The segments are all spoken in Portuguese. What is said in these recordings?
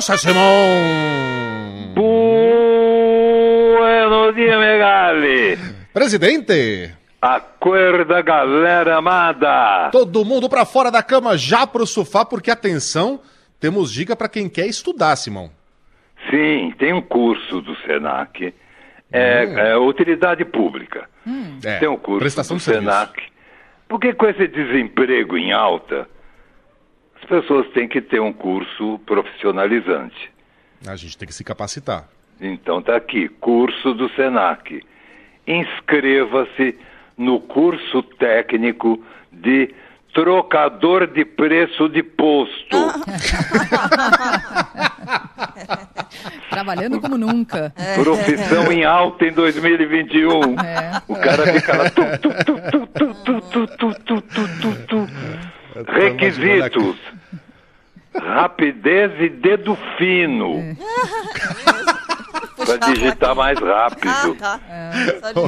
Nossa, Simão! Buenos dias, Megali! Presidente! Acorda, galera amada! Todo mundo pra fora da cama, já pro sofá, porque atenção, temos dica pra quem quer estudar, Simão. Sim, tem um curso do SENAC, é, é utilidade pública. É, Tem um curso prestação do de serviço. SENAC. Porque com esse desemprego em alta, pessoas têm que ter um curso profissionalizante. A gente tem que se capacitar. Então está aqui, curso do SENAC. Inscreva-se no curso técnico de trocador de preço de posto. Trabalhando como nunca. Profissão em alta em 2021. É. O cara fica lá. Tu, tu, tu, Requisitos rapidez e dedo fino. Para digitar mais rápido.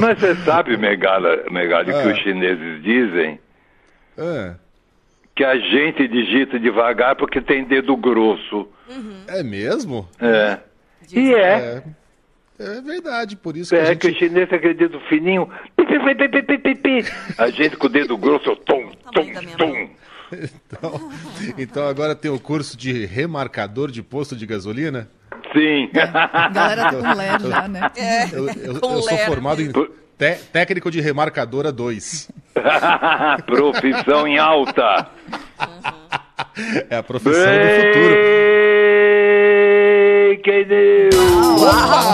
Mas você sabe, Megala, Megala, que os chineses dizem É, que a gente digita devagar porque tem dedo grosso. é mesmo? É. E é. É, é verdade, por isso que a É que o gente... chinês tem aquele dedo fininho. pi, pi, pi, pi, pi, pi, pi, pi. A gente com o dedo grosso, tom, tom, tom. Então, então agora tem o curso de remarcador de posto de gasolina. Sim. A galera tá com ler já, né? Eu, eu- Com eu sou formado em te- técnico de remarcadora 2. Profissão em alta. É a profissão do futuro. News.